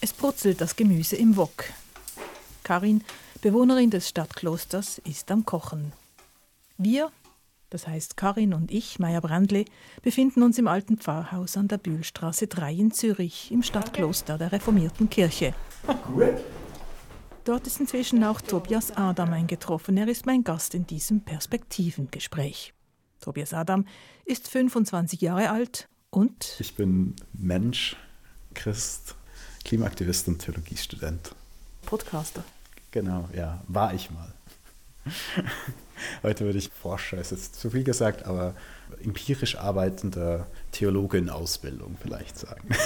Es brutzelt das Gemüse im Wok. Karin, Bewohnerin des Stadtklosters, ist am Kochen. Wir, das heißt Karin und ich, Meier Brandle, befinden uns im alten Pfarrhaus an der Bühlstraße 3 in Zürich, im Stadtkloster der reformierten Kirche. Gut. Dort ist inzwischen auch Tobias Adam eingetroffen. Er ist mein Gast in diesem Perspektivengespräch. Tobias Adam ist 25 Jahre alt und. Ich bin Mensch, Christ, Klimaaktivist und Theologiestudent. Podcaster. Genau, ja, war ich mal. Heute würde ich Forscher, ist jetzt zu viel gesagt, aber empirisch arbeitender Theologe in Ausbildung vielleicht sagen.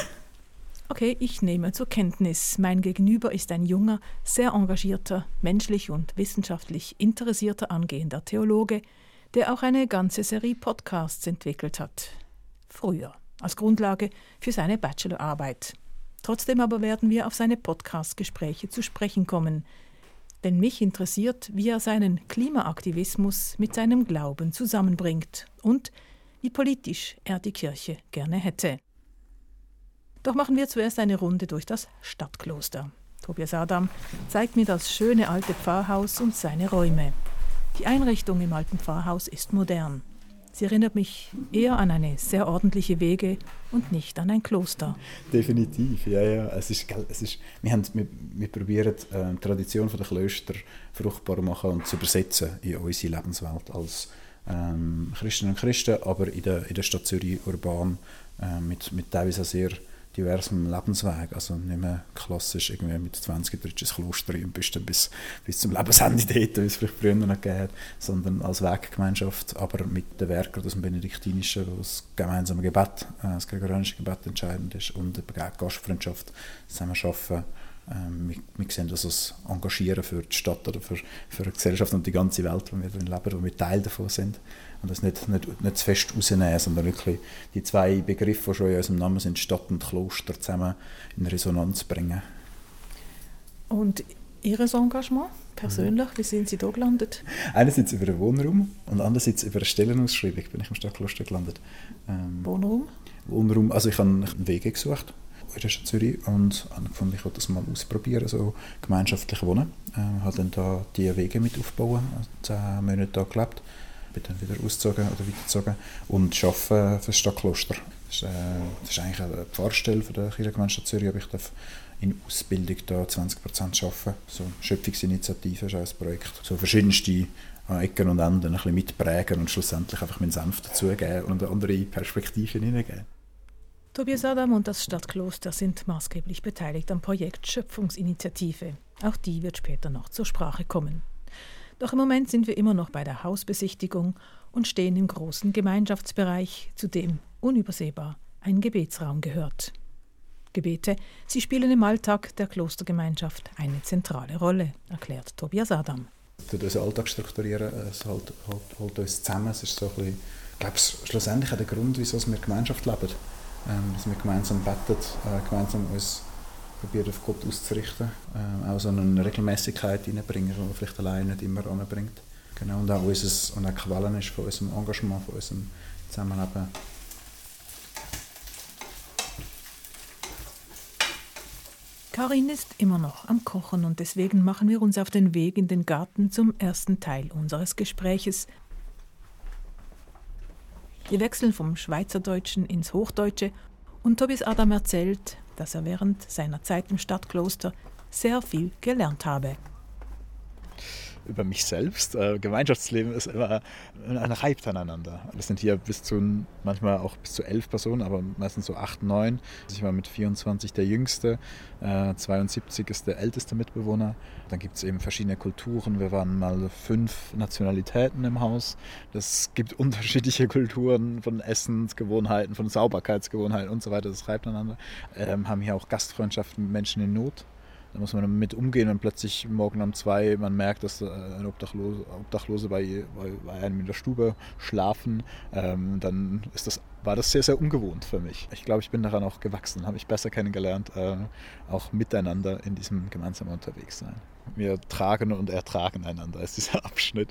Okay, ich nehme zur Kenntnis, mein Gegenüber ist ein junger, sehr engagierter, menschlich und wissenschaftlich interessierter angehender Theologe, der auch eine ganze Serie Podcasts entwickelt hat. Früher, als Grundlage für seine Bachelorarbeit. Trotzdem aber werden wir auf seine Podcast-Gespräche zu sprechen kommen, denn mich interessiert, wie er seinen Klimaaktivismus mit seinem Glauben zusammenbringt und wie politisch er die Kirche gerne hätte. Doch machen wir zuerst eine Runde durch das Stadtkloster. Tobias Adam zeigt mir das schöne alte Pfarrhaus und seine Räume. Die Einrichtung im alten Pfarrhaus ist modern. Sie erinnert mich eher an eine sehr ordentliche Wege und nicht an ein Kloster. Definitiv, ja, ja. Es ist, es ist, wir, haben, wir, wir probieren, äh, die Tradition der Klöster fruchtbar zu machen und zu übersetzen in unsere Lebenswelt als ähm, Christinnen und Christen, aber in der, in der Stadt Zürich urban äh, mit, mit teilweise sehr diversem Lebensweg. Also nicht mehr klassisch irgendwie mit 20 trittst ins Kloster und bist dann bis, bis zum Lebensende dort, wie es vielleicht früher noch gegeben hat, sondern als Weggemeinschaft, aber mit den Werken aus dem Benediktinischen, wo das gemeinsame Gebet, äh, das gregorianische Gebet entscheidend ist und eben Gastfreundschaft, zusammenarbeiten. Ähm, wir, wir sehen das als Engagieren für die Stadt oder für, für die Gesellschaft und die ganze Welt, wo wir drin leben, wo wir Teil davon sind und das nicht, nicht, nicht zu fest rausnehmen, sondern wirklich die zwei Begriffe, die schon in unserem Namen sind, Stadt und Kloster, zusammen in Resonanz bringen. Und Ihr Engagement persönlich, wie sind Sie da gelandet? Einerseits über den Wohnraum und andererseits über eine Stellenausschreibung bin ich im Stadtkloster gelandet. Ähm, Wohnraum? Wohnraum, also ich habe einen Weg gesucht in der Stadt Zürich und habe gefunden, ich wollte das mal ausprobieren, so gemeinschaftlich wohnen. Ich ähm, habe dann da die Wege mit aufgebaut, zehn Monate da gelebt bin dann wieder ausgezogen oder weitergezogen und arbeite für das Stadtkloster. Das ist, äh, das ist eigentlich eine Pfarrstelle der Kirchengemeinde Zürich, aber ich darf in Ausbildung da 20% arbeiten. So Schöpfungsinitiative ist auch ein Projekt. So verschiedenste an Ecken und Enden ein bisschen mitprägen und schlussendlich einfach meinen Senf dazugeben und andere Perspektiven hineingeben. Tobias Adam und das Stadtkloster sind maßgeblich beteiligt am Projekt Schöpfungsinitiative. Auch die wird später noch zur Sprache kommen. Doch im Moment sind wir immer noch bei der Hausbesichtigung und stehen im großen Gemeinschaftsbereich, zu dem unübersehbar ein Gebetsraum gehört. Gebete, sie spielen im Alltag der Klostergemeinschaft eine zentrale Rolle, erklärt Tobias Adam. Durch unseren Alltag strukturieren, es hält, hält, hält uns zusammen. Es ist so ein bisschen, ich glaube, schlussendlich der Grund, wieso wir Gemeinschaft leben. Ähm, dass wir gemeinsam beten, äh, gemeinsam uns probiert auf Gott auszurichten, äh, auch so eine Regelmäßigkeit reinbringen, die man vielleicht alleine nicht immer anbringt. Genau, und auch unser, und auch Quellen ist von unserem Engagement, von unserem Zusammenleben. Karin ist immer noch am Kochen und deswegen machen wir uns auf den Weg in den Garten zum ersten Teil unseres Gespräches. Wir wechseln vom Schweizerdeutschen ins Hochdeutsche und Tobias Adam erzählt, dass er während seiner Zeit im Stadtkloster sehr viel gelernt habe über mich selbst. Äh, Gemeinschaftsleben ist immer ein Reibt aneinander. Das sind hier bis zu, manchmal auch bis zu elf Personen, aber meistens so acht, neun. Also ich war mit 24 der Jüngste, äh, 72 ist der älteste Mitbewohner. Dann gibt es eben verschiedene Kulturen. Wir waren mal fünf Nationalitäten im Haus. Es gibt unterschiedliche Kulturen von Essensgewohnheiten, von Sauberkeitsgewohnheiten und so weiter. Das reibt aneinander. Ähm, haben hier auch Gastfreundschaften mit Menschen in Not. Da muss man damit umgehen, wenn plötzlich morgen um zwei man merkt, dass äh, ein Obdachlose, Obdachlose bei, bei, einem in der Stube schlafen. Ähm, dann ist das, war das sehr, sehr ungewohnt für mich. Ich glaube, ich bin daran auch gewachsen, habe ich besser kennengelernt, äh, auch miteinander in diesem gemeinsamen Unterwegssein. Wir tragen und ertragen einander ist dieser Abschnitt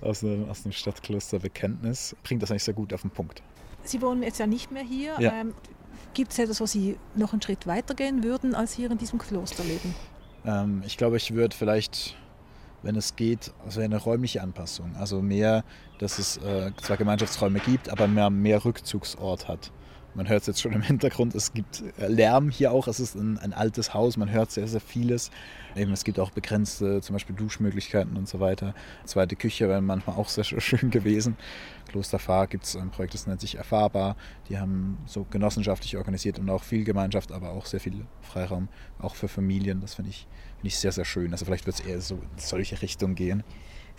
aus dem, aus dem Stadtkloster Bekenntnis. Bringt das eigentlich sehr gut auf den Punkt. Sie wohnen jetzt ja nicht mehr hier. Ja. Ähm, gibt es etwas, wo Sie noch einen Schritt weiter gehen würden als hier in diesem Klosterleben? Ähm, ich glaube, ich würde vielleicht, wenn es geht, also eine räumliche Anpassung. Also mehr, dass es äh, zwar Gemeinschaftsräume gibt, aber mehr, mehr Rückzugsort hat. Man hört es jetzt schon im Hintergrund, es gibt äh, Lärm hier auch, es ist ein, ein, altes Haus, man hört sehr, sehr vieles. Eben, es gibt auch begrenzte, zum Beispiel Duschmöglichkeiten und so weiter. Zweite Küche wäre manchmal auch sehr schön gewesen. Kloster Fahr gibt es ein Projekt, das nennt sich Erfahrbar. Die haben so genossenschaftlich organisiert und auch viel Gemeinschaft, aber auch sehr viel Freiraum, auch für Familien. Das finde ich, find ich sehr, sehr schön. Also vielleicht wird es eher so in solche Richtung gehen.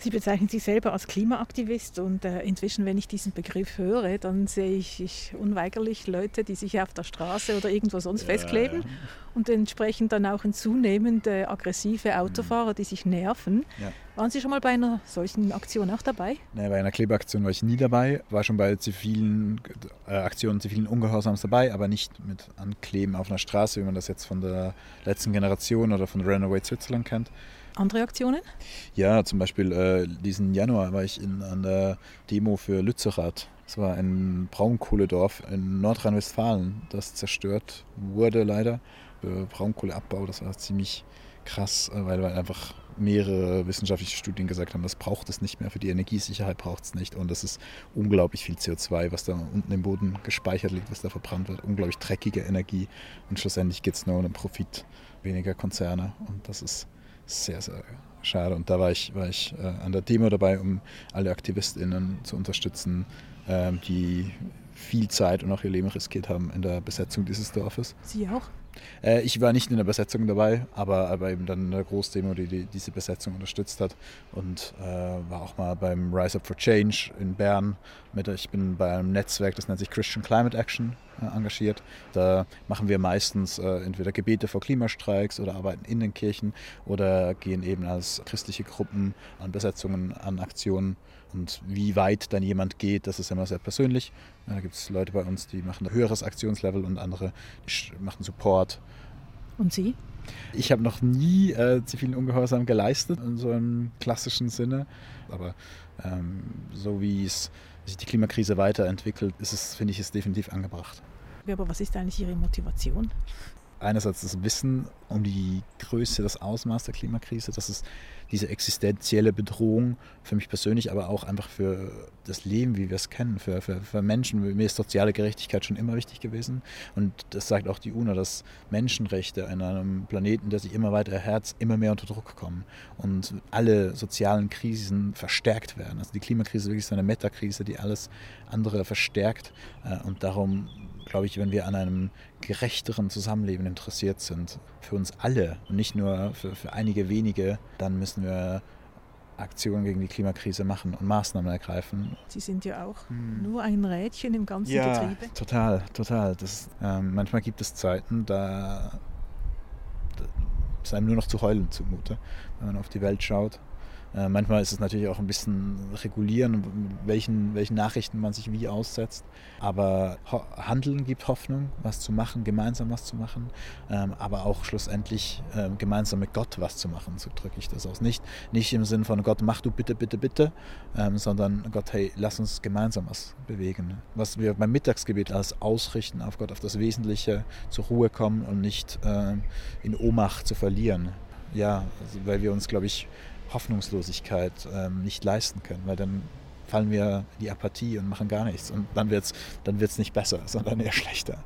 Sie bezeichnen sich selber als Klimaaktivist und äh, inzwischen, wenn ich diesen Begriff höre, dann sehe ich, ich unweigerlich Leute, die sich auf der Straße oder irgendwo sonst ja, festkleben ja. und entsprechend dann auch ein zunehmend äh, aggressive Autofahrer, die sich nerven. Ja. Waren Sie schon mal bei einer solchen Aktion auch dabei? Nein, bei einer Klebeaktion war ich nie dabei, war schon bei zivilen äh, Aktionen zivilen Ungehorsams dabei, aber nicht mit Ankleben auf einer Straße, wie man das jetzt von der letzten Generation oder von Runaway Switzerland kennt. Andere Aktionen? Ja, zum Beispiel äh, diesen Januar war ich in, an der Demo für Lützerath. Das war ein Braunkohledorf in Nordrhein-Westfalen, das zerstört wurde leider. Für Braunkohleabbau, das war ziemlich krass, äh, weil, weil einfach mehrere wissenschaftliche Studien gesagt haben, das braucht es nicht mehr, für die Energiesicherheit braucht es nicht. Und das ist unglaublich viel CO2, was da unten im Boden gespeichert liegt, was da verbrannt wird. Unglaublich dreckige Energie. Und schlussendlich geht es nur um den Profit weniger Konzerne. Und das ist sehr, sehr schade. Und da war ich, war ich äh, an der Demo dabei, um alle AktivistInnen zu unterstützen, äh, die viel Zeit und auch ihr Leben riskiert haben in der Besetzung dieses Dorfes. Sie auch? Äh, ich war nicht in der Besetzung dabei, aber, aber eben dann in der Großdemo, die, die diese Besetzung unterstützt hat. Und äh, war auch mal beim Rise Up for Change in Bern. Mit, ich bin bei einem Netzwerk, das nennt sich Christian Climate Action, äh, engagiert. Da machen wir meistens äh, entweder Gebete vor Klimastreiks oder arbeiten in den Kirchen oder gehen eben als christliche Gruppen an Besetzungen, an Aktionen und wie weit dann jemand geht, das ist immer sehr persönlich. Da gibt es Leute bei uns, die machen ein höheres Aktionslevel und andere machen Support. Und Sie? Ich habe noch nie äh, zivilen Ungehorsam geleistet in so einem klassischen Sinne. Aber ähm, so wie es sich die Klimakrise weiterentwickelt, ist es, finde ich, es definitiv angebracht. Aber was ist eigentlich Ihre Motivation? Einerseits das Wissen um die Größe, das Ausmaß der Klimakrise, dass es diese existenzielle Bedrohung für mich persönlich, aber auch einfach für das Leben, wie wir es kennen, für, für, für Menschen. Mir ist soziale Gerechtigkeit schon immer wichtig gewesen. Und das sagt auch die UNO, dass Menschenrechte in einem Planeten, der sich immer weiter erhärzt, immer mehr unter Druck kommen und alle sozialen Krisen verstärkt werden. Also die Klimakrise ist wirklich so eine Metakrise, die alles andere verstärkt. Äh, und darum glaube ich, wenn wir an einem gerechteren Zusammenleben interessiert sind, für uns alle und nicht nur für, für einige wenige, dann müssen wir Aktionen gegen die Klimakrise machen und Maßnahmen ergreifen. Sie sind ja auch hm. nur ein Rädchen im ganzen ja, Getriebe. Total, total. Das, ähm, manchmal gibt es Zeiten, da, da ist einem nur noch zu heulen zumute, wenn man auf die Welt schaut. Äh, manchmal ist es natürlich auch ein bisschen regulieren, welchen, welchen Nachrichten man sich wie aussetzt. Aber Handeln gibt Hoffnung, was zu machen, gemeinsam was zu machen, ähm, aber auch schlussendlich ähm, gemeinsam mit Gott was zu machen, so drücke ich das aus. Nicht, nicht im Sinn von Gott, mach du bitte, bitte, bitte, ähm, sondern Gott, hey, lass uns gemeinsam was bewegen. Was wir beim Mittagsgebet als ausrichten auf Gott, auf das Wesentliche, zur Ruhe kommen und nicht in Ohnmacht zu verlieren. Ja, weil wir uns, glaube ich, Hoffnungslosigkeit ähm, nicht leisten können, weil dann fallen wir in die Apathie und machen gar nichts. Und dann wird es dann wird's nicht besser, sondern eher schlechter.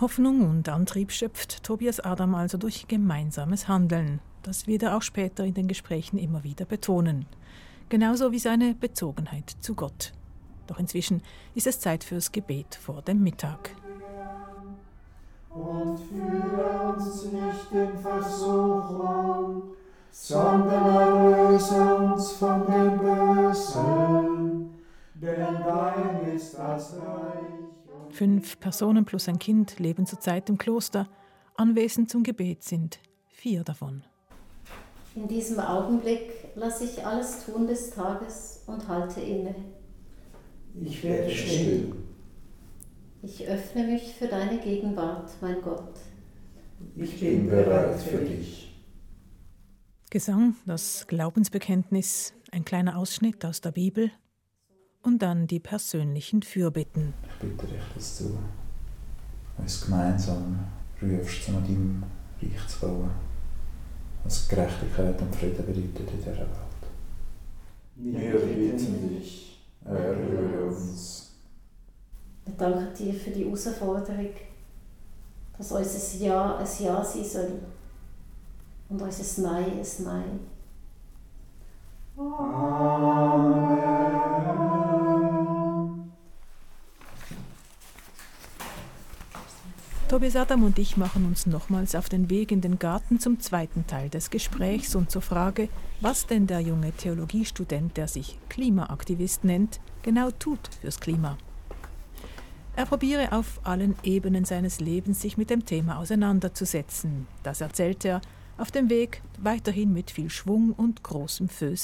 Hoffnung und Antrieb schöpft Tobias Adam also durch gemeinsames Handeln. Das wird er auch später in den Gesprächen immer wieder betonen. Genauso wie seine Bezogenheit zu Gott. Doch inzwischen ist es Zeit fürs Gebet vor dem Mittag. Und führe uns nicht in Versuchung, sondern erlöse uns von dem Bösen, denn dein ist das Reich. Fünf Personen plus ein Kind leben zurzeit im Kloster. Anwesend zum Gebet sind vier davon. In diesem Augenblick lasse ich alles tun des Tages und halte inne. Ich werde still. Ich öffne mich für deine Gegenwart, mein Gott. Ich bin bereit für dich. Gesang, das Glaubensbekenntnis, ein kleiner Ausschnitt aus der Bibel und dann die persönlichen Fürbitten. Ich bitte dich, dass du uns gemeinsam rufst, um deinem Reich zu bauen, was Gerechtigkeit und Frieden bedeutet in dieser Welt. Wir bitten dich, erhöre uns. Wir danken dir für die Herausforderung, dass unser Ja ein Ja sein soll und unser Nein ein Nein. Tobias Adam und ich machen uns nochmals auf den Weg in den Garten zum zweiten Teil des Gesprächs und zur Frage, was denn der junge Theologiestudent, der sich Klimaaktivist nennt, genau tut fürs Klima. Er probiere auf allen Ebenen seines Lebens sich mit dem Thema auseinanderzusetzen. Das erzählt er auf dem Weg weiterhin mit viel Schwung und großem Feu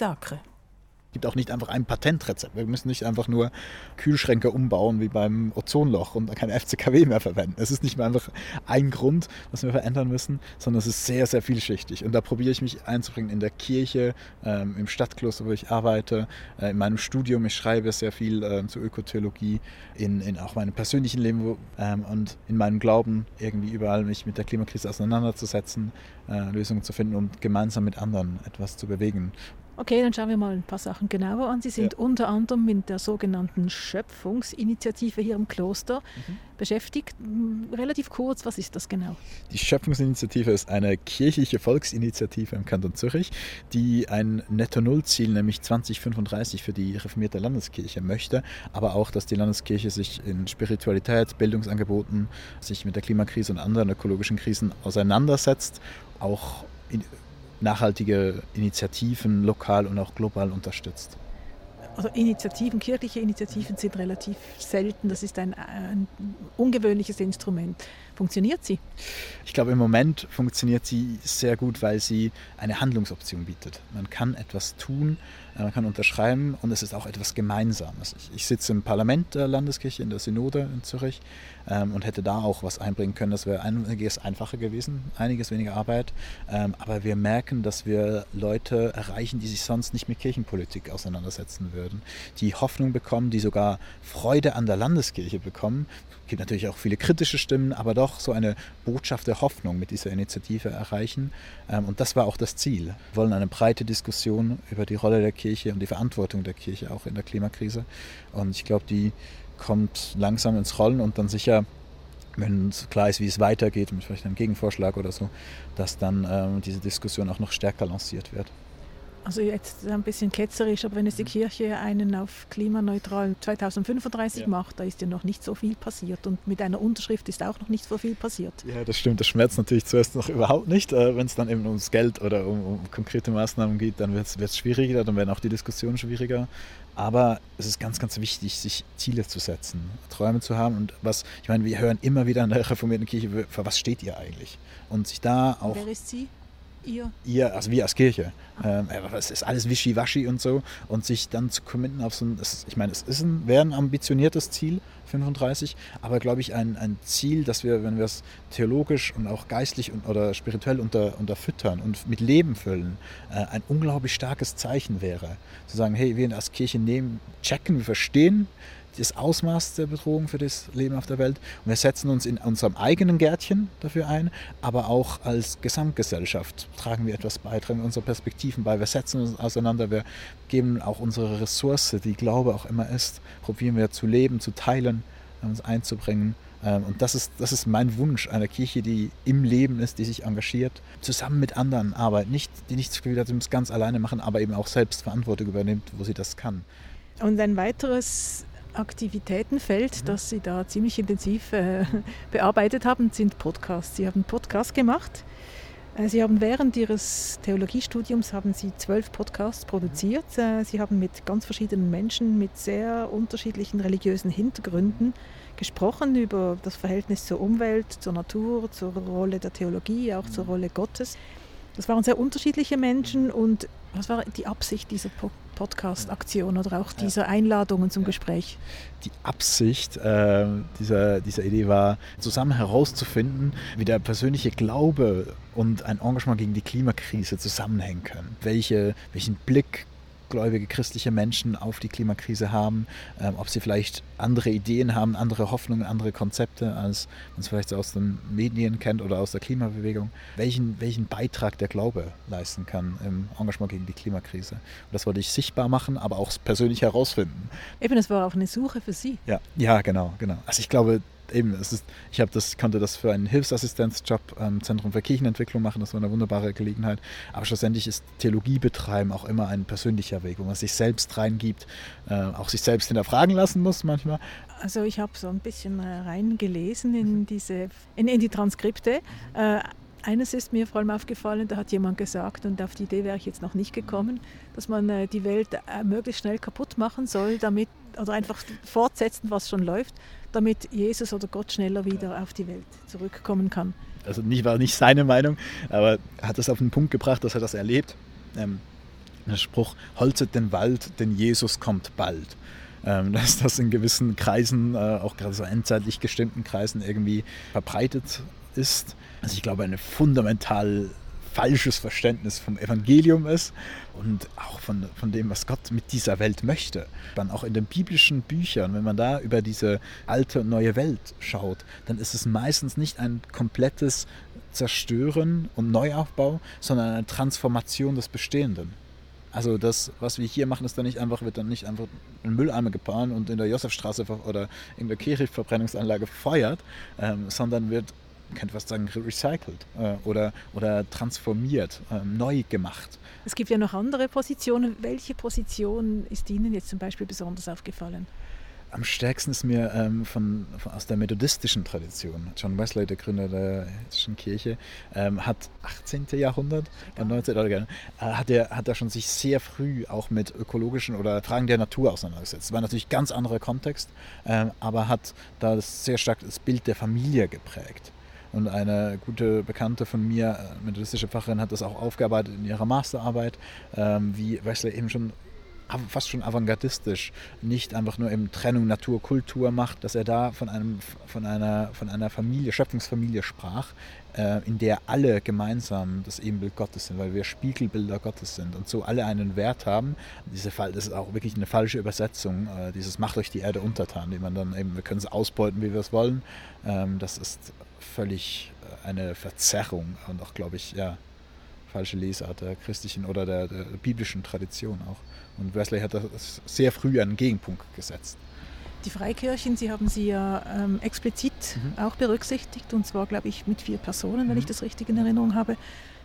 gibt auch nicht einfach ein Patentrezept. Wir müssen nicht einfach nur Kühlschränke umbauen wie beim Ozonloch und kein FCKW mehr verwenden. Es ist nicht mehr einfach ein Grund, was wir verändern müssen, sondern es ist sehr, sehr vielschichtig. Und da probiere ich mich einzubringen in der Kirche, ähm, im Stadtkloster, wo ich arbeite, äh, in meinem Studium. Ich schreibe sehr viel äh, zur Ökotheologie, in, in auch meinem persönlichen Leben wo, ähm, und in meinem Glauben, irgendwie überall mich mit der Klimakrise auseinanderzusetzen, äh, Lösungen zu finden und gemeinsam mit anderen etwas zu bewegen. Okay, dann schauen wir mal ein paar Sachen genauer an. Sie sind ja. unter anderem mit der sogenannten Schöpfungsinitiative hier im Kloster mhm. beschäftigt. Relativ kurz, was ist das genau? Die Schöpfungsinitiative ist eine kirchliche Volksinitiative im Kanton Zürich, die ein Netto-Null-Ziel, nämlich 2035 für die reformierte Landeskirche möchte, aber auch, dass die Landeskirche sich in Spiritualität, Bildungsangeboten, sich mit der Klimakrise und anderen ökologischen Krisen auseinandersetzt, auch in, nachhaltige Initiativen lokal und auch global unterstützt. Also Initiativen, kirchliche Initiativen sind relativ selten. Das ist ein, ein ungewöhnliches Instrument. Funktioniert sie? Ich glaube, im Moment funktioniert sie sehr gut, weil sie eine Handlungsoption bietet. Man kann etwas tun, äh, man kann unterschreiben und es ist auch etwas Gemeinsames. Ich, sitze im Parlament der Landeskirche in der Synode in Zürich ähm, und hätte da auch was einbringen können. Das wäre einiges einfacher gewesen, einiges weniger Arbeit. Ähm, aber wir merken, dass wir Leute erreichen, die sich sonst nicht mit Kirchenpolitik auseinandersetzen würden, die Hoffnung bekommen, die sogar Freude an der Landeskirche bekommen. Es gibt natürlich auch viele kritische Stimmen, aber doch so eine Botschaft der Hoffnung mit dieser Initiative erreichen. Ähm, und das war auch das Ziel. Wir wollen eine breite Diskussion über die Rolle der Kirche und die Verantwortung der Kirche auch in der Klimakrise. Und ich glaube, die kommt langsam ins Rollen und dann sicher, wenn es klar ist, wie es weitergeht, mit vielleicht einem Gegenvorschlag oder so, dass dann ähm, diese Diskussion auch noch stärker lanciert wird. Also jetzt ein bisschen ketzerisch, aber wenn es die mhm. Kirche einen auf klimaneutral 2035 ja. macht, da ist ja noch nicht so viel passiert und mit einer Unterschrift ist auch noch nicht so viel passiert. Ja, das stimmt. Das schmerzt natürlich zuerst noch überhaupt nicht. Äh, wenn es dann eben ums Geld oder um, um konkrete Maßnahmen geht, dann wird es schwieriger, dann werden auch die Diskussionen schwieriger. Aber es ist ganz, ganz wichtig, sich Ziele zu setzen, Träume zu haben. Und was, ich meine, wir hören immer wieder in der reformierten Kirche, für was steht ihr eigentlich? Und sich da auch. Wer ist sie? Ihr? Ihr, also wir als Kirche. Ähm, es ist alles wischiwaschi und so. Und sich dann zu committen auf so ein, ich meine, es ist ein, wäre ein ambitioniertes Ziel, 35, aber glaube ich ein, ein Ziel, dass wir, wenn wir es theologisch und auch geistlich und, oder spirituell unter, unterfüttern und mit Leben füllen, äh, ein unglaublich starkes Zeichen wäre. Zu sagen, hey, wir als Kirche nehmen, checken, wir verstehen, das Ausmaß der Bedrohung für das Leben auf der Welt. Und wir setzen uns in unserem eigenen Gärtchen dafür ein, aber auch als Gesamtgesellschaft tragen wir etwas bei, tragen unsere Perspektiven bei. Wir setzen uns auseinander, wir geben auch unsere Ressource, die Glaube auch immer ist, probieren wir zu leben, zu teilen, uns einzubringen. Ähm, und das ist, das ist mein Wunsch einer Kirche, die im Leben ist, die sich engagiert, zusammen mit anderen arbeitet, nicht, die nicht das Gefühl hat, sie muss ganz alleine machen, aber eben auch selbst Verantwortung übernimmt, wo sie das kann. Und ein weiteres Aktivitätenfeld, mhm. das Sie da ziemlich intensiv äh, bearbeitet haben, sind Podcasts. Sie haben Podcasts gemacht. Äh, Sie haben während Ihres Theologiestudiums haben Sie zwölf Podcasts produziert. Äh, Sie haben mit ganz verschiedenen Menschen mit sehr unterschiedlichen religiösen Hintergründen gesprochen über das Verhältnis zur Umwelt, zur Natur, zur Rolle der Theologie, auch zur mhm. Rolle Gottes. Das waren sehr unterschiedliche Menschen und was war die Absicht dieser Podcast-Aktion oder auch dieser Einladungen zum Gespräch? Die Absicht äh, dieser, dieser Idee war, zusammen herauszufinden, wie der persönliche Glaube und ein Engagement gegen die Klimakrise zusammenhängen können. Welche, welchen Blick gläubige christliche Menschen auf die Klimakrise haben, ähm, ob sie vielleicht andere Ideen haben, andere Hoffnungen, andere Konzepte, als man es vielleicht aus den Medien kennt oder aus der Klimabewegung, welchen, welchen Beitrag der Glaube leisten kann im Engagement gegen die Klimakrise. Und das wollte ich sichtbar machen, aber auch persönlich herausfinden. Eben, es war auch eine Suche für Sie. Ja, ja genau, genau. Also ich glaube, eben, es ist, ich habe das, konnte das für einen Hilfsassistenzjob am Zentrum für Kirchenentwicklung machen, das war eine wunderbare Gelegenheit. Aber schlussendlich ist Theologie betreiben auch immer ein persönlicher Weg, wo man sich selbst reingibt, äh, auch sich selbst hinterfragen lassen muss manchmal. Also ich habe so ein bisschen äh, reingelesen in diese, in, in die Transkripte. Äh, eines ist mir vor allem aufgefallen, da hat jemand gesagt, und auf die Idee wäre ich jetzt noch nicht gekommen, dass man äh, die Welt äh, möglichst schnell kaputt machen soll, damit, oder einfach fortsetzen, was schon läuft, damit Jesus oder Gott schneller wieder auf die Welt zurückkommen kann. Also nicht, war nicht seine Meinung, aber er hat es auf den Punkt gebracht, dass er das erlebt. Ähm, der Spruch, holzet den Wald, denn Jesus kommt bald. Ähm, dass das in gewissen Kreisen, äh, auch gerade so endzeitlich gestimmten Kreisen irgendwie verbreitet ist. Also ich glaube, eine fundamental falsches Verständnis vom Evangelium ist und auch von, von dem, was Gott mit dieser Welt möchte. Dann auch in den biblischen Büchern, wenn man da über diese alte und neue Welt schaut, dann ist es meistens nicht ein komplettes Zerstören und Neuaufbau, sondern eine Transformation des Bestehenden. Also das, was wir hier machen, ist dann nicht einfach, wird dann nicht einfach in Mülleimer gefahren und in der Josefstraße oder in der Kirchverbrennungsanlage gefeuert, ähm, sondern wird man könnte fast sagen, recycelt äh, oder, oder transformiert, äh, neu gemacht. Es gibt ja noch andere Positionen. Welche Position ist Ihnen jetzt zum Beispiel besonders aufgefallen? Am stärksten ist mir ähm, von, von, aus der methodistischen Tradition. John Wesley, der Gründer der hetischen Kirche, ähm, hat 18. Jahrhundert, ja. 19. Oder, äh, hat er hat er schon sich sehr früh auch mit ökologischen oder Fragen der Natur auseinandergesetzt. Das war natürlich ganz anderer Kontext, ähm, aber hat da sehr stark das Bild der Familie geprägt. Und eine gute Bekannte von mir, äh, methodistische Pfarrerin, hat das auch aufgearbeitet in ihrer Masterarbeit, ähm, wie Wesley eben schon fast schon avantgardistisch, nicht einfach nur im Trennung Natur-Kultur macht, dass er da von, einem, von, einer, von einer Familie, Schöpfungsfamilie sprach, äh, in der alle gemeinsam das Ebenbild Gottes sind, weil wir Spiegelbilder Gottes sind und so alle einen Wert haben. Diese Fall, das ist auch wirklich eine falsche Übersetzung, äh, dieses Macht euch die Erde untertan, die man dann eben, wir können es ausbeuten, wie wir es wollen. Ähm, das ist völlig äh, eine Verzerrung und auch, glaube ich, ja, falsche Lesart der christlichen oder der, der, biblischen Tradition auch. Und Wesley hat das sehr früh einen Gegenpunkt gesetzt. Die Freikirchen, Sie haben sie ja ähm, explizit mhm. auch berücksichtigt, und zwar, glaube ich, mit vier Personen, wenn mhm. ich das richtig in Erinnerung habe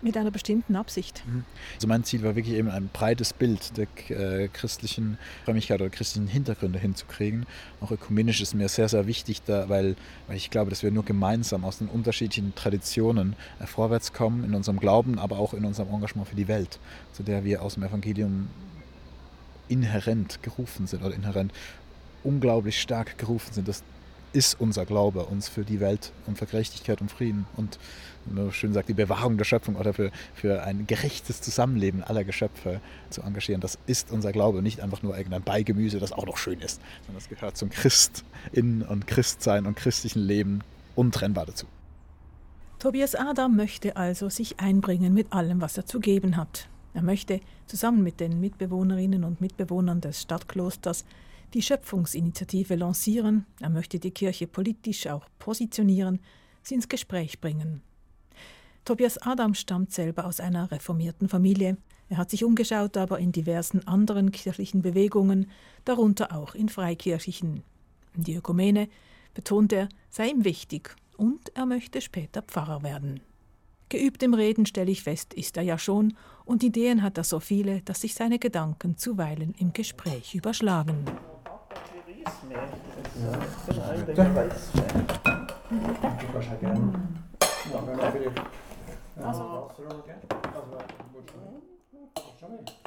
mit einer bestimmten Absicht. Mhm. Also mein Ziel war wirklich eben ein breites Bild der äh, christlichen Frömmigkeit oder christlichen Hintergründe hinzukriegen. Auch ökumenisch ist mir sehr, sehr wichtig, da, weil, weil ich glaube, dass wir nur gemeinsam aus den unterschiedlichen Traditionen äh, vorwärts kommen in unserem Glauben, aber auch in unserem Engagement für die Welt, zu der wir aus dem Evangelium inhärent gerufen sind oder inhärent unglaublich stark gerufen sind. Das ist unser Glaube, uns für die Welt und für Gerechtigkeit und Frieden und schön sagt, die Bewahrung der Schöpfung oder für, für ein gerechtes Zusammenleben aller Geschöpfe zu engagieren. Das ist unser Glaube, nicht einfach nur irgendein Beigemüse, das auch noch schön ist, sondern das gehört zum Christinnen und Christsein und christlichen Leben untrennbar dazu. Tobias Adam möchte also sich einbringen mit allem, was er zu geben hat. Er möchte zusammen mit den Mitbewohnerinnen und Mitbewohnern des Stadtklosters die Schöpfungsinitiative lancieren, er möchte die Kirche politisch auch positionieren, sie ins Gespräch bringen. Tobias Adam stammt selber aus einer reformierten Familie. Er hat sich umgeschaut, aber in diversen anderen kirchlichen Bewegungen, darunter auch in freikirchlichen. Die Ökumene, betont er, sei ihm wichtig und er möchte später Pfarrer werden. Geübt im Reden, stelle ich fest, ist er ja schon, und Ideen hat er so viele, dass sich seine Gedanken zuweilen im Gespräch überschlagen.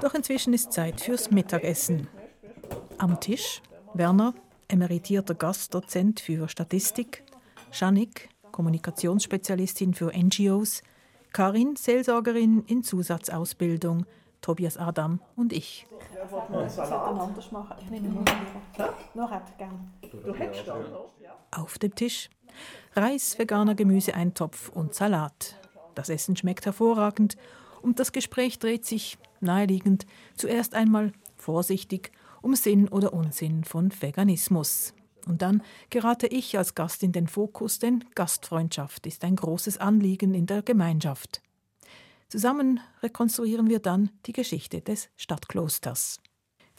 Doch inzwischen ist Zeit fürs Mittagessen. Am Tisch Werner, emeritierter Gastdozent für Statistik, Janik, Kommunikationsspezialistin für NGOs, Karin, Seelsorgerin in Zusatzausbildung, Tobias Adam und ich. Auf dem Tisch Reis, veganer Gemüseeintopf und Salat. Das Essen schmeckt hervorragend und das Gespräch dreht sich, naheliegend, zuerst einmal vorsichtig um Sinn oder Unsinn von Veganismus. Und dann gerate ich als Gast in den Fokus, denn Gastfreundschaft ist ein großes Anliegen in der Gemeinschaft. Zusammen rekonstruieren wir dann die Geschichte des Stadtklosters.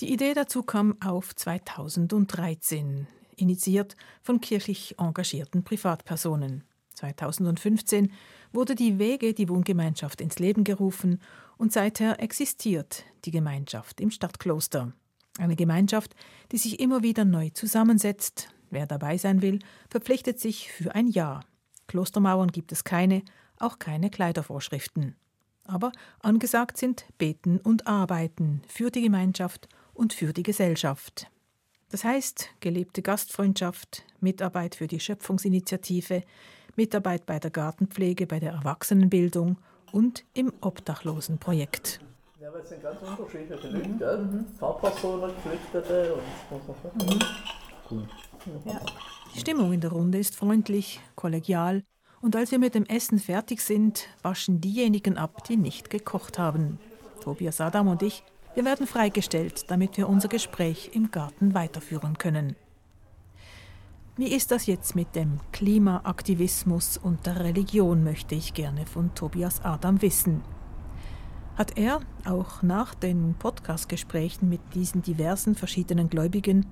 Die Idee dazu kam auf 2013, initiiert von kirchlich engagierten Privatpersonen. 2015 wurde die Wege, die Wohngemeinschaft ins Leben gerufen und seither existiert die Gemeinschaft im Stadtkloster. Eine Gemeinschaft, die sich immer wieder neu zusammensetzt. Wer dabei sein will, verpflichtet sich für ein Jahr. Klostermauern gibt es keine, auch keine Kleidervorschriften. Aber angesagt sind Beten und Arbeiten für die Gemeinschaft und für die Gesellschaft. Das heißt gelebte Gastfreundschaft, Mitarbeit für die Schöpfungsinitiative, Mitarbeit bei der Gartenpflege, bei der Erwachsenenbildung und im Obdachlosenprojekt. Ja, weil es sind ganz unterschiedliche Leute, mhm. gell? Mhm. Fahrpersonen, Geflüchtete und mhm. Cool. Ja. Die Stimmung in der Runde ist freundlich, kollegial und als wir mit dem Essen fertig sind, waschen diejenigen ab, die nicht gekocht haben. Tobias Adam und ich, wir werden freigestellt, damit wir unser Gespräch im Garten weiterführen können. Wie ist das jetzt mit dem Klimaaktivismus und der Religion, möchte ich gerne von Tobias Adam wissen. Hat er auch nach den Podcast-Gesprächen mit diesen diversen verschiedenen Gläubigen,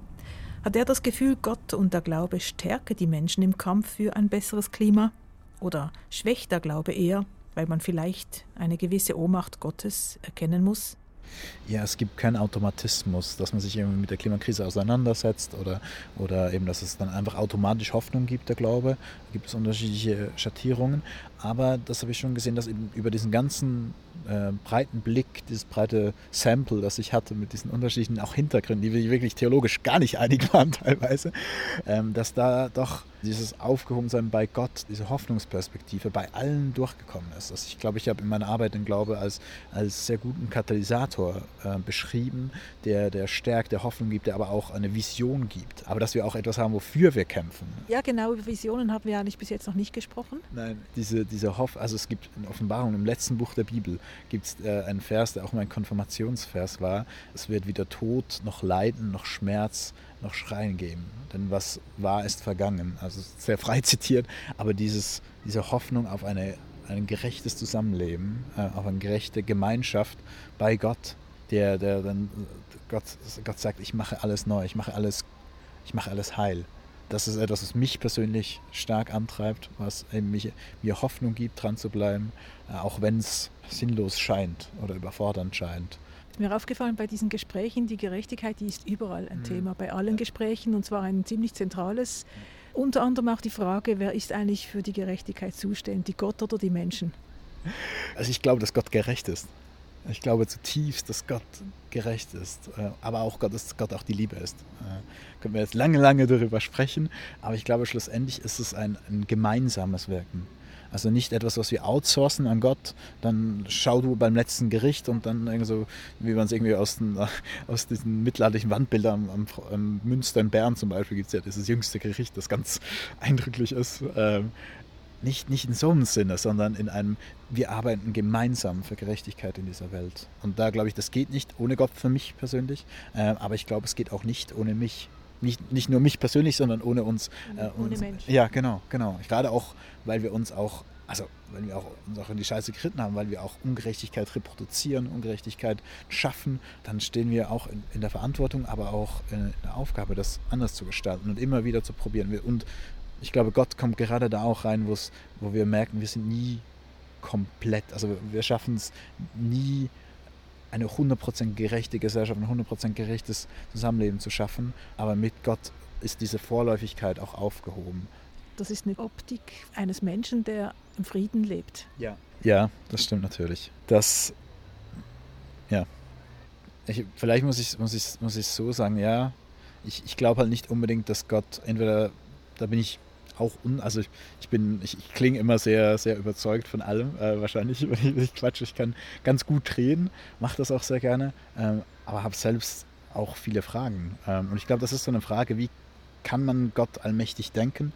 hat er das Gefühl, Gott und der Glaube stärke die Menschen im Kampf für ein besseres Klima? Oder schwächt der Glaube eher, weil man vielleicht eine gewisse Ohnmacht Gottes erkennen muss? Ja, es gibt keinen Automatismus, dass man sich irgendwie mit der Klimakrise auseinandersetzt oder, oder eben, dass es dann einfach automatisch Hoffnung gibt, der Glaube. Da gibt es unterschiedliche Schattierungen. Aber das habe ich schon gesehen, dass eben über diesen ganzen äh, breiten Blick, dieses breite Sample, das ich hatte mit diesen unterschiedlichen auch Hintergründen, die wir wirklich theologisch gar nicht einig waren teilweise, ähm, dass da doch dieses Aufgehobensein bei Gott, diese Hoffnungsperspektive bei allen durchgekommen ist. Also ich glaube, ich habe in meiner Arbeit den Glaube als, als sehr guten Katalysator äh, beschrieben, der, der stärkt, der Hoffnung gibt, der aber auch eine Vision gibt. Aber dass wir auch etwas haben, wofür wir kämpfen. Ja, genau, über Visionen haben wir eigentlich bis jetzt noch nicht gesprochen. Nein, diese, diese Hoff, also es gibt in Offenbarung, im letzten Buch der Bibel, gibt es äh, einen Vers, der auch mein Konfirmationsvers war. Es wird weder Tod noch Leiden noch Schmerz noch Schreien geben. Denn was war, ist vergangen. Also sehr frei zitiert, aber dieses, diese Hoffnung auf eine, ein gerechtes Zusammenleben, äh, auf eine gerechte Gemeinschaft bei Gott, der, der dann Gott, Gott sagt, ich mache alles neu, ich mache alles, ich mache alles heil. Das ist etwas, was mich persönlich stark antreibt, was mich, mir Hoffnung gibt, dran zu bleiben, äh, auch wenn es sinnlos scheint oder überfordernd scheint. Mir aufgefallen bei diesen Gesprächen, die Gerechtigkeit, die ist überall ein mhm. Thema, bei allen Gesprächen und zwar ein ziemlich zentrales. Unter anderem auch die Frage, wer ist eigentlich für die Gerechtigkeit zuständig, Gott oder die Menschen? Also ich glaube, dass Gott gerecht ist. Ich glaube zutiefst, dass Gott gerecht ist, äh, aber auch Gott, dass Gott auch die Liebe ist. Äh, können wir jetzt lange, lange darüber sprechen, aber ich glaube, schlussendlich ist es ein, ein gemeinsames Wirken. Also nicht etwas, was wir outsourcen an Gott, dann schau du beim letzten Gericht und dann irgendwie so, wie man es irgendwie aus, den, aus diesen mittelalterlichen Wandbildern am, am Münster in Bern zum Beispiel gibt es ja dieses jüngste Gericht, das ganz eindrücklich ist. Ähm, nicht, nicht in so einem Sinne, sondern in einem, wir arbeiten gemeinsam für Gerechtigkeit in dieser Welt. Und da glaube ich, das geht nicht ohne Gott für mich persönlich, äh, aber ich glaube, es geht auch nicht ohne mich. Nicht, nicht nur mich persönlich, sondern ohne uns. Äh, ohne uns. Menschen. Ja, genau, genau. Gerade auch, weil wir uns auch, also weil wir auch, uns auch in die Scheiße geritten haben, weil wir auch Ungerechtigkeit reproduzieren, Ungerechtigkeit schaffen, dann stehen wir auch in, in der Verantwortung, aber auch in der Aufgabe, das anders zu gestalten und immer wieder zu probieren. Und ich glaube, Gott kommt gerade da auch rein, wo wir merken, wir sind nie komplett, also wir schaffen es nie, eine 100% gerechte Gesellschaft, ein 100% gerechtes Zusammenleben zu schaffen, aber mit Gott ist diese Vorläufigkeit auch aufgehoben. Das ist eine Optik eines Menschen, der im Frieden lebt. Ja, ja das stimmt natürlich. Das, ja. Ich, vielleicht muss ich, muss, ich, muss ich so sagen, ja, ich, ich glaube halt nicht unbedingt, dass Gott entweder, da bin ich auch un, also ich, ich bin, ich, ich klinge immer sehr, sehr überzeugt von allem, äh, wahrscheinlich, wenn ich quatsche. Ich kann ganz gut drehen, mache das auch sehr gerne, ähm, aber habe selbst auch viele Fragen. Ähm, und ich glaube, das ist so eine Frage, wie kann man Gott allmächtig denken?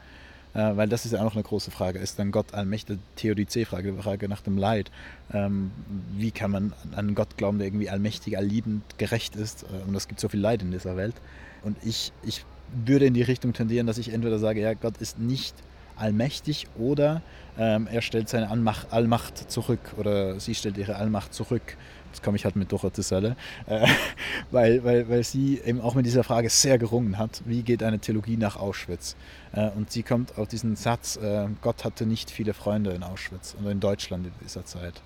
Äh, weil das ist ja auch noch eine große Frage. Ist dann Gott allmächtig? Theodizee-Frage, Frage nach dem Leid. Ähm, wie kann man an Gott glauben, der irgendwie allmächtig, allliebend, gerecht ist? Äh, und es gibt so viel Leid in dieser Welt. Und ich, ich würde in die Richtung tendieren, dass ich entweder sage, ja, Gott ist nicht allmächtig oder ähm, er stellt seine Allmacht, Allmacht zurück oder sie stellt ihre Allmacht zurück. Jetzt komme ich halt mit Dorothee Sölle, äh, weil, weil, weil sie eben auch mit dieser Frage sehr gerungen hat, wie geht eine Theologie nach Auschwitz? Äh, und sie kommt auf diesen Satz, äh, Gott hatte nicht viele Freunde in Auschwitz oder in Deutschland in dieser Zeit.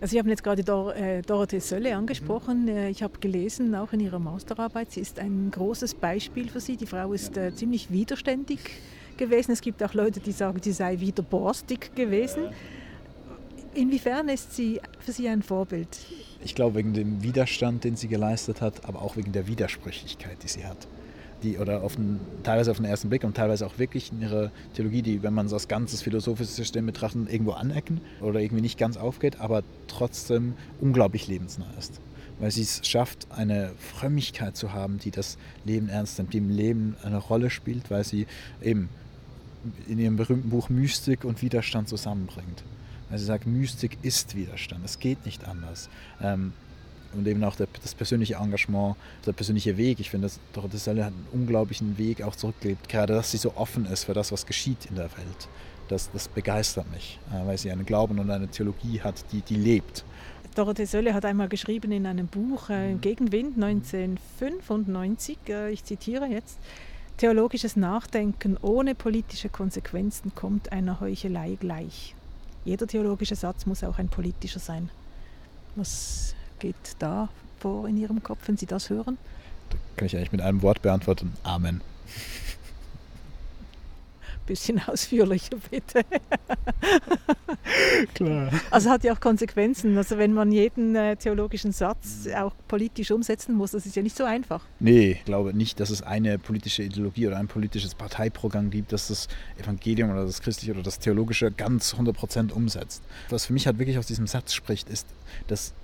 Also Sie haben jetzt gerade Dor äh, Dorothee Sölle angesprochen. Mhm. Ich habe gelesen, auch in Ihrer Masterarbeit, sie ist ein großes Beispiel für Sie. Die Frau ist äh, ziemlich widerständig gewesen. Es gibt auch Leute, die sagen, sie sei wieder borstig gewesen. Inwiefern ist sie für Sie ein Vorbild? Ich glaube wegen dem Widerstand, den sie geleistet hat, aber auch wegen der Widersprüchlichkeit, die sie hat. Die, oder auf den, teilweise auf den ersten Blick und teilweise auch wirklich in ihrer Theologie, die, wenn man es als ganzes philosophisches System betrachtet, irgendwo anecken oder irgendwie nicht ganz aufgeht, aber trotzdem unglaublich lebensnah ist. Weil sie es schafft, eine Frömmigkeit zu haben, die das Leben ernst nimmt, die im Leben eine Rolle spielt, weil sie eben in ihrem berühmten Buch Mystik und Widerstand zusammenbringt. Also sie sagt, Mystik ist Widerstand, es geht nicht anders. Ähm, und eben auch der, das persönliche Engagement, der persönliche Weg. Ich finde, dass Dorothee Sölle hat einen unglaublichen Weg auch zurückgelebt, gerade dass sie so offen ist für das, was geschieht in der Welt. Das, das begeistert mich, äh, weil sie einen Glauben und eine Theologie hat, die, die lebt. Dorothee Sölle hat einmal geschrieben in einem Buch, äh, Gegenwind 1995, äh, ich zitiere jetzt, Theologisches Nachdenken ohne politische Konsequenzen kommt einer Heuchelei gleich. Jeder theologische Satz muss auch ein politischer sein. Was geht da vor in Ihrem Kopf, wenn Sie das hören? Da kann ich eigentlich mit einem Wort beantworten. Amen bisschen ausführlicher, bitte. Klar. Also hat ja auch Konsequenzen. Also wenn man jeden äh, theologischen Satz auch politisch umsetzen muss, das ist ja nicht so einfach. Nee, ich glaube nicht, dass es eine politische Ideologie oder ein politisches Parteiprogramm gibt, das das Evangelium oder das Christliche oder das Theologische ganz 100% umsetzt. Was für mich halt wirklich aus diesem Satz spricht, ist, dass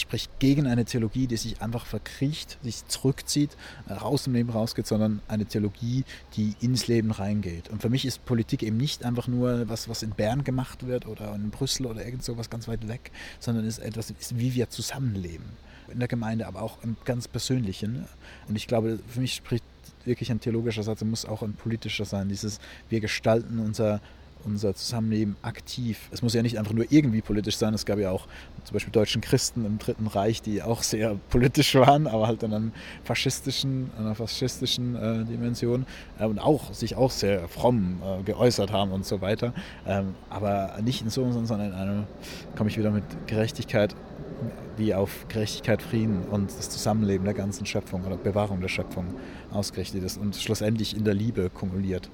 spricht gegen eine Theologie, die sich einfach verkriecht, sich zurückzieht, raus im Leben rausgeht, sondern eine Theologie, die ins Leben reingeht. Und für mich ist Politik eben nicht einfach nur was, was in Bern gemacht wird oder in Brüssel oder irgend so was ganz weit weg, sondern ist etwas, ist, wie wir zusammenleben. In der Gemeinde, aber auch im ganz Persönlichen. Und ich glaube, für mich spricht wirklich ein theologischer Satz, muss auch ein politischer sein. Dieses, wir gestalten unser unser Zusammenleben aktiv. Es muss ja nicht einfach nur irgendwie politisch sein. Es gab ja auch zum Beispiel deutschen Christen im Dritten Reich, die auch sehr politisch waren, aber halt in einem faschistischen, einer faschistischen äh, Dimension äh, und auch sich auch sehr fromm äh, geäußert haben und so weiter. Ähm, aber nicht in so, sondern in einem, komme ich wieder mit Gerechtigkeit, wie auf Gerechtigkeit, Frieden und das Zusammenleben der ganzen Schöpfung oder Bewahrung der Schöpfung ausgerichtet ist und schlussendlich in der Liebe kumuliert.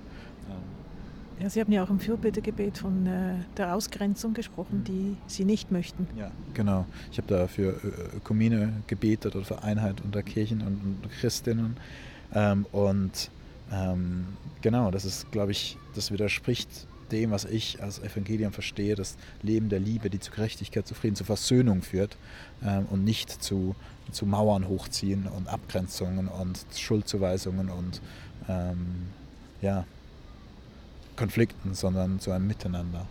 Ja, Sie haben ja auch im Fürbittegebet von äh, der Ausgrenzung gesprochen, die Sie nicht möchten. Ja, genau. Ich habe da für äh, Ökumene gebetet oder für Einheit unter Kirchen und, und Christinnen. Ähm, und ähm, genau, das ist, glaube ich, das widerspricht dem, was ich als Evangelium verstehe, das Leben der Liebe, die zu Gerechtigkeit, zu Frieden, zu Versöhnung führt ähm, und nicht zu, zu Mauern hochziehen und Abgrenzungen und Schuldzuweisungen und ähm, ja, Konflikten, sondern zu einem Miteinander.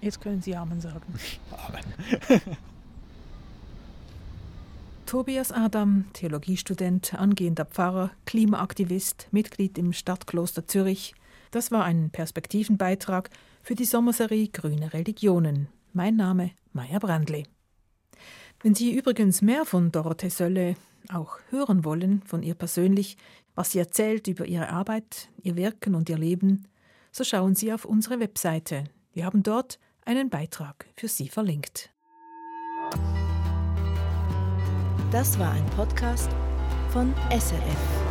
Jetzt können Sie Amen sagen. Amen. Tobias Adam, Theologiestudent, angehender Pfarrer, Klimaaktivist, Mitglied im Stadtkloster Zürich. Das war ein Perspektivenbeitrag für die Sommerserie Grüne Religionen. Mein Name Maya Brandli. Wenn Sie übrigens mehr von Dorothee Sölle auch hören wollen, von ihr persönlich, was sie erzählt über ihre Arbeit, ihr Wirken und ihr Leben, so schauen Sie auf unsere Webseite. Wir haben dort einen Beitrag für Sie verlinkt. Das war ein Podcast von SRF.